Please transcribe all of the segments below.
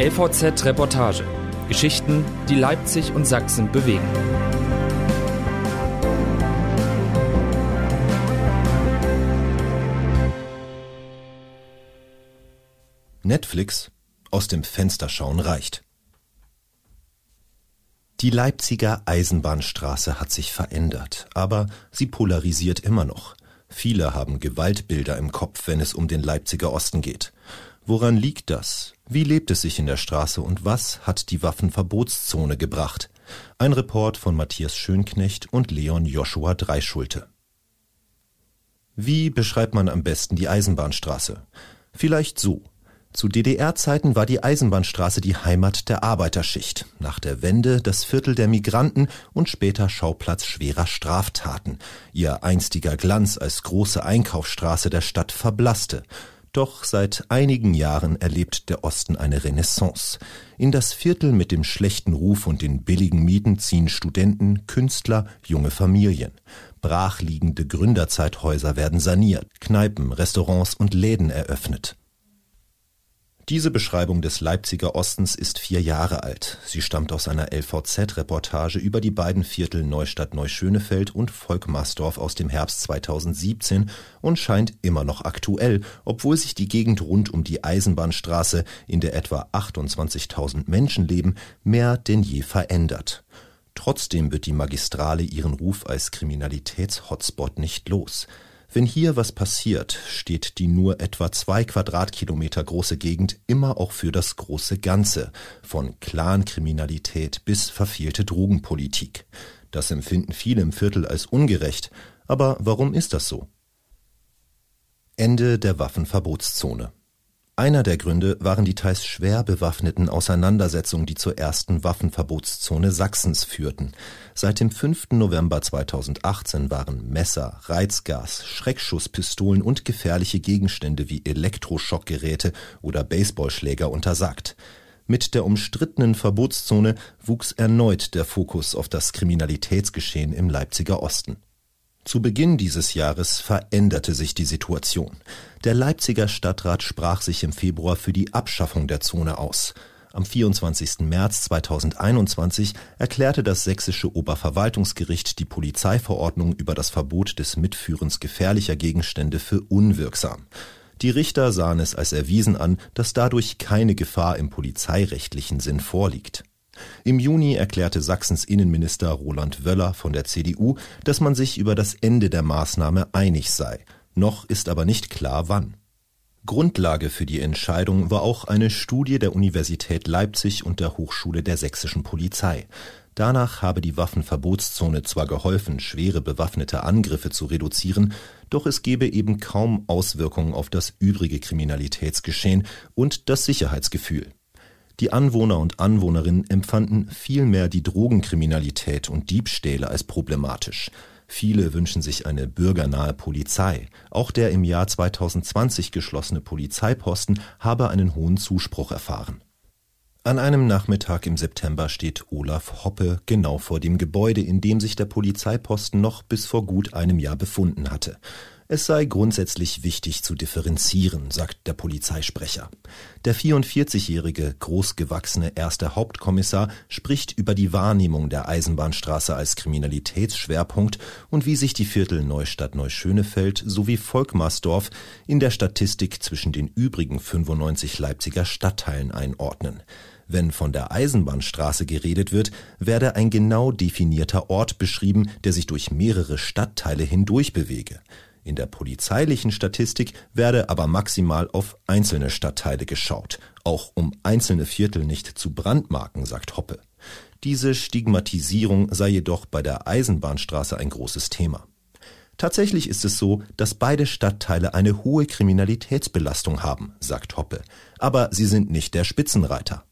LVZ Reportage. Geschichten, die Leipzig und Sachsen bewegen. Netflix aus dem Fenster schauen reicht. Die Leipziger Eisenbahnstraße hat sich verändert, aber sie polarisiert immer noch. Viele haben Gewaltbilder im Kopf, wenn es um den Leipziger Osten geht. Woran liegt das? Wie lebt es sich in der Straße und was hat die Waffenverbotszone gebracht? Ein Report von Matthias Schönknecht und Leon Joshua Dreischulte. Wie beschreibt man am besten die Eisenbahnstraße? Vielleicht so. Zu DDR-Zeiten war die Eisenbahnstraße die Heimat der Arbeiterschicht, nach der Wende das Viertel der Migranten und später Schauplatz schwerer Straftaten. Ihr einstiger Glanz als große Einkaufsstraße der Stadt verblasste. Doch seit einigen Jahren erlebt der Osten eine Renaissance. In das Viertel mit dem schlechten Ruf und den billigen Mieten ziehen Studenten, Künstler, junge Familien. Brachliegende Gründerzeithäuser werden saniert, Kneipen, Restaurants und Läden eröffnet. Diese Beschreibung des Leipziger Ostens ist vier Jahre alt. Sie stammt aus einer LVZ-Reportage über die beiden Viertel Neustadt-Neuschönefeld und Volkmarsdorf aus dem Herbst 2017 und scheint immer noch aktuell, obwohl sich die Gegend rund um die Eisenbahnstraße, in der etwa 28.000 Menschen leben, mehr denn je verändert. Trotzdem wird die Magistrale ihren Ruf als Kriminalitäts-Hotspot nicht los. Wenn hier was passiert, steht die nur etwa zwei Quadratkilometer große Gegend immer auch für das große Ganze, von Clankriminalität bis verfehlte Drogenpolitik. Das empfinden viele im Viertel als ungerecht. Aber warum ist das so? Ende der Waffenverbotszone. Einer der Gründe waren die teils schwer bewaffneten Auseinandersetzungen, die zur ersten Waffenverbotszone Sachsens führten. Seit dem 5. November 2018 waren Messer, Reizgas, Schreckschusspistolen und gefährliche Gegenstände wie Elektroschockgeräte oder Baseballschläger untersagt. Mit der umstrittenen Verbotszone wuchs erneut der Fokus auf das Kriminalitätsgeschehen im Leipziger Osten. Zu Beginn dieses Jahres veränderte sich die Situation. Der Leipziger Stadtrat sprach sich im Februar für die Abschaffung der Zone aus. Am 24. März 2021 erklärte das sächsische Oberverwaltungsgericht die Polizeiverordnung über das Verbot des Mitführens gefährlicher Gegenstände für unwirksam. Die Richter sahen es als erwiesen an, dass dadurch keine Gefahr im polizeirechtlichen Sinn vorliegt. Im Juni erklärte Sachsens Innenminister Roland Wöller von der CDU, dass man sich über das Ende der Maßnahme einig sei. Noch ist aber nicht klar, wann. Grundlage für die Entscheidung war auch eine Studie der Universität Leipzig und der Hochschule der sächsischen Polizei. Danach habe die Waffenverbotszone zwar geholfen, schwere bewaffnete Angriffe zu reduzieren, doch es gebe eben kaum Auswirkungen auf das übrige Kriminalitätsgeschehen und das Sicherheitsgefühl. Die Anwohner und Anwohnerinnen empfanden vielmehr die Drogenkriminalität und Diebstähle als problematisch. Viele wünschen sich eine bürgernahe Polizei. Auch der im Jahr 2020 geschlossene Polizeiposten habe einen hohen Zuspruch erfahren. An einem Nachmittag im September steht Olaf Hoppe genau vor dem Gebäude, in dem sich der Polizeiposten noch bis vor gut einem Jahr befunden hatte. Es sei grundsätzlich wichtig zu differenzieren, sagt der Polizeisprecher. Der 44-jährige, großgewachsene erste Hauptkommissar spricht über die Wahrnehmung der Eisenbahnstraße als Kriminalitätsschwerpunkt und wie sich die Viertel Neustadt Neuschönefeld sowie Volkmarsdorf in der Statistik zwischen den übrigen 95 Leipziger Stadtteilen einordnen. Wenn von der Eisenbahnstraße geredet wird, werde ein genau definierter Ort beschrieben, der sich durch mehrere Stadtteile hindurch bewege. In der polizeilichen Statistik werde aber maximal auf einzelne Stadtteile geschaut, auch um einzelne Viertel nicht zu brandmarken, sagt Hoppe. Diese Stigmatisierung sei jedoch bei der Eisenbahnstraße ein großes Thema. Tatsächlich ist es so, dass beide Stadtteile eine hohe Kriminalitätsbelastung haben, sagt Hoppe, aber sie sind nicht der Spitzenreiter.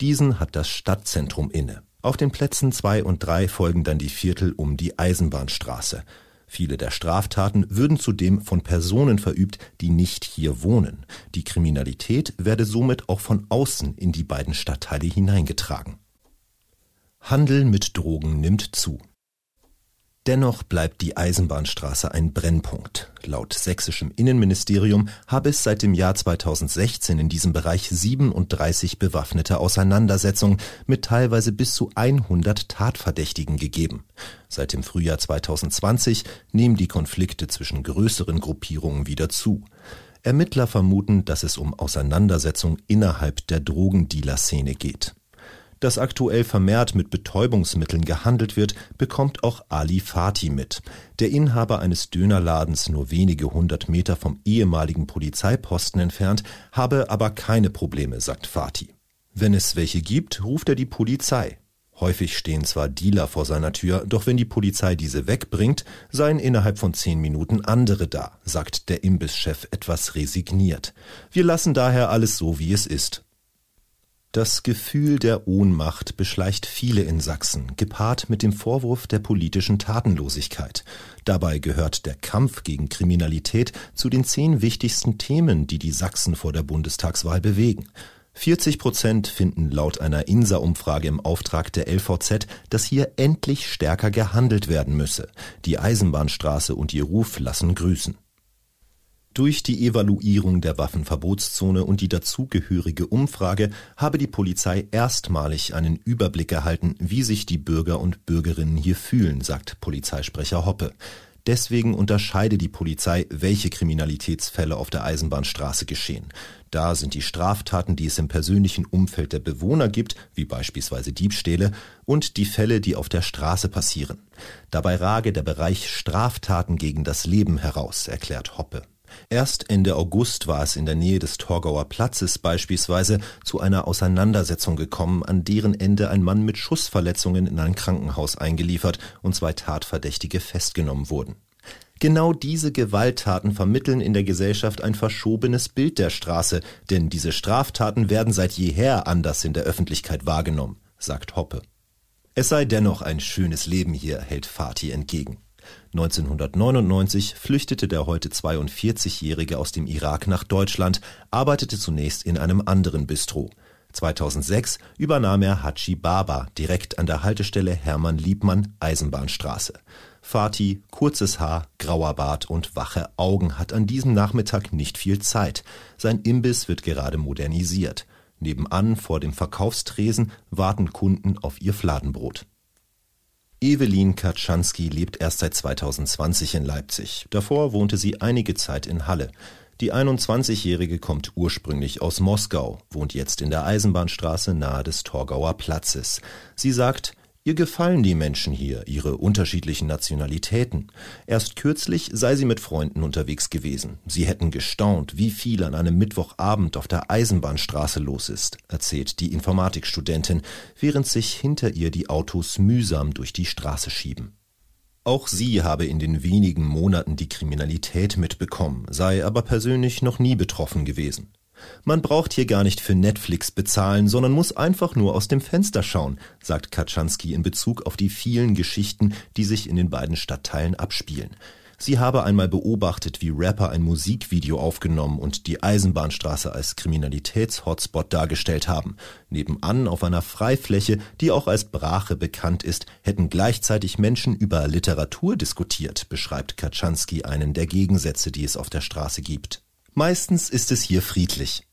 Diesen hat das Stadtzentrum inne. Auf den Plätzen zwei und drei folgen dann die Viertel um die Eisenbahnstraße. Viele der Straftaten würden zudem von Personen verübt, die nicht hier wohnen. Die Kriminalität werde somit auch von außen in die beiden Stadtteile hineingetragen. Handel mit Drogen nimmt zu. Dennoch bleibt die Eisenbahnstraße ein Brennpunkt. Laut sächsischem Innenministerium habe es seit dem Jahr 2016 in diesem Bereich 37 bewaffnete Auseinandersetzungen mit teilweise bis zu 100 Tatverdächtigen gegeben. Seit dem Frühjahr 2020 nehmen die Konflikte zwischen größeren Gruppierungen wieder zu. Ermittler vermuten, dass es um Auseinandersetzungen innerhalb der Drogendealer-Szene geht. Dass aktuell vermehrt mit Betäubungsmitteln gehandelt wird, bekommt auch Ali Fatih mit. Der Inhaber eines Dönerladens nur wenige hundert Meter vom ehemaligen Polizeiposten entfernt, habe aber keine Probleme, sagt Fatih. Wenn es welche gibt, ruft er die Polizei. Häufig stehen zwar Dealer vor seiner Tür, doch wenn die Polizei diese wegbringt, seien innerhalb von zehn Minuten andere da, sagt der Imbisschef etwas resigniert. Wir lassen daher alles so, wie es ist. Das Gefühl der Ohnmacht beschleicht viele in Sachsen, gepaart mit dem Vorwurf der politischen Tatenlosigkeit. Dabei gehört der Kampf gegen Kriminalität zu den zehn wichtigsten Themen, die die Sachsen vor der Bundestagswahl bewegen. 40 Prozent finden laut einer INSA-Umfrage im Auftrag der LVZ, dass hier endlich stärker gehandelt werden müsse. Die Eisenbahnstraße und ihr Ruf lassen grüßen. Durch die Evaluierung der Waffenverbotszone und die dazugehörige Umfrage habe die Polizei erstmalig einen Überblick erhalten, wie sich die Bürger und Bürgerinnen hier fühlen, sagt Polizeisprecher Hoppe. Deswegen unterscheide die Polizei, welche Kriminalitätsfälle auf der Eisenbahnstraße geschehen. Da sind die Straftaten, die es im persönlichen Umfeld der Bewohner gibt, wie beispielsweise Diebstähle, und die Fälle, die auf der Straße passieren. Dabei rage der Bereich Straftaten gegen das Leben heraus, erklärt Hoppe. Erst Ende August war es in der Nähe des Torgauer Platzes beispielsweise zu einer Auseinandersetzung gekommen, an deren Ende ein Mann mit Schussverletzungen in ein Krankenhaus eingeliefert und zwei Tatverdächtige festgenommen wurden. Genau diese Gewalttaten vermitteln in der Gesellschaft ein verschobenes Bild der Straße, denn diese Straftaten werden seit jeher anders in der Öffentlichkeit wahrgenommen, sagt Hoppe. Es sei dennoch ein schönes Leben hier, hält Fatih entgegen. 1999 flüchtete der heute 42-Jährige aus dem Irak nach Deutschland, arbeitete zunächst in einem anderen Bistro. 2006 übernahm er Hachi Baba direkt an der Haltestelle Hermann Liebmann Eisenbahnstraße. Fatih, kurzes Haar, grauer Bart und wache Augen hat an diesem Nachmittag nicht viel Zeit. Sein Imbiss wird gerade modernisiert. Nebenan vor dem Verkaufstresen warten Kunden auf ihr Fladenbrot. Evelyn Kaczanski lebt erst seit 2020 in Leipzig. Davor wohnte sie einige Zeit in Halle. Die 21-Jährige kommt ursprünglich aus Moskau, wohnt jetzt in der Eisenbahnstraße nahe des Torgauer Platzes. Sie sagt, Ihr gefallen die Menschen hier, ihre unterschiedlichen Nationalitäten. Erst kürzlich sei sie mit Freunden unterwegs gewesen. Sie hätten gestaunt, wie viel an einem Mittwochabend auf der Eisenbahnstraße los ist, erzählt die Informatikstudentin, während sich hinter ihr die Autos mühsam durch die Straße schieben. Auch sie habe in den wenigen Monaten die Kriminalität mitbekommen, sei aber persönlich noch nie betroffen gewesen. Man braucht hier gar nicht für Netflix bezahlen, sondern muss einfach nur aus dem Fenster schauen, sagt Kaczanski in Bezug auf die vielen Geschichten, die sich in den beiden Stadtteilen abspielen. Sie habe einmal beobachtet, wie Rapper ein Musikvideo aufgenommen und die Eisenbahnstraße als Kriminalitätshotspot dargestellt haben. Nebenan auf einer Freifläche, die auch als Brache bekannt ist, hätten gleichzeitig Menschen über Literatur diskutiert, beschreibt Kaczanski einen der Gegensätze, die es auf der Straße gibt. Meistens ist es hier friedlich.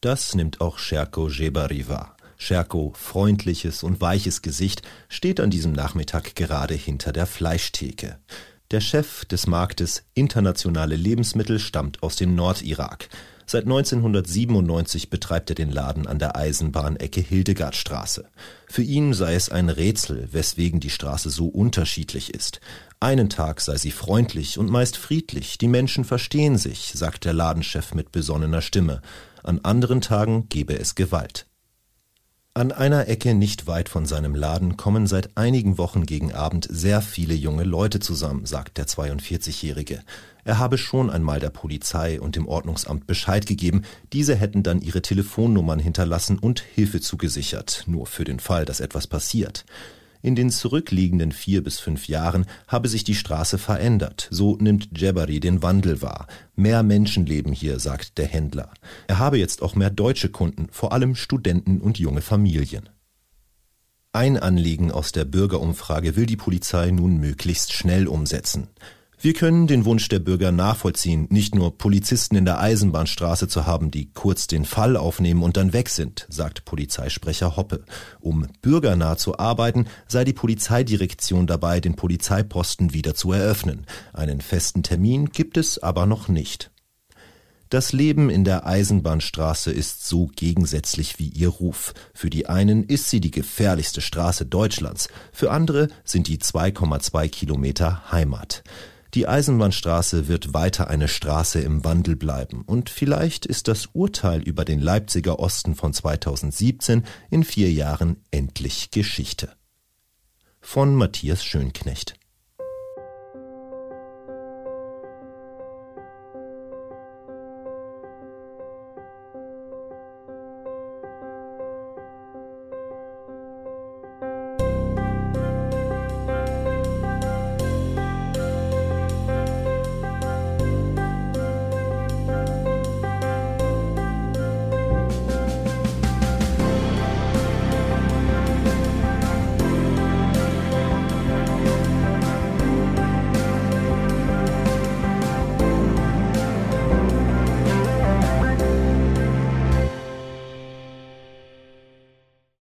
Das nimmt auch Sherko Jebari wahr. Sherko, freundliches und weiches Gesicht, steht an diesem Nachmittag gerade hinter der Fleischtheke. Der Chef des Marktes Internationale Lebensmittel stammt aus dem Nordirak. Seit 1997 betreibt er den Laden an der Eisenbahnecke Hildegardstraße. Für ihn sei es ein Rätsel, weswegen die Straße so unterschiedlich ist. Einen Tag sei sie freundlich und meist friedlich, die Menschen verstehen sich, sagt der Ladenchef mit besonnener Stimme. An anderen Tagen gebe es Gewalt. An einer Ecke nicht weit von seinem Laden kommen seit einigen Wochen gegen Abend sehr viele junge Leute zusammen, sagt der 42-Jährige. Er habe schon einmal der Polizei und dem Ordnungsamt Bescheid gegeben, diese hätten dann ihre Telefonnummern hinterlassen und Hilfe zugesichert, nur für den Fall, dass etwas passiert. In den zurückliegenden vier bis fünf Jahren habe sich die Straße verändert. So nimmt Jebari den Wandel wahr. Mehr Menschen leben hier, sagt der Händler. Er habe jetzt auch mehr deutsche Kunden, vor allem Studenten und junge Familien. Ein Anliegen aus der Bürgerumfrage will die Polizei nun möglichst schnell umsetzen. Wir können den Wunsch der Bürger nachvollziehen, nicht nur Polizisten in der Eisenbahnstraße zu haben, die kurz den Fall aufnehmen und dann weg sind, sagt Polizeisprecher Hoppe. Um bürgernah zu arbeiten, sei die Polizeidirektion dabei, den Polizeiposten wieder zu eröffnen. Einen festen Termin gibt es aber noch nicht. Das Leben in der Eisenbahnstraße ist so gegensätzlich wie ihr Ruf. Für die einen ist sie die gefährlichste Straße Deutschlands, für andere sind die 2,2 Kilometer Heimat. Die Eisenbahnstraße wird weiter eine Straße im Wandel bleiben und vielleicht ist das Urteil über den Leipziger Osten von 2017 in vier Jahren endlich Geschichte. Von Matthias Schönknecht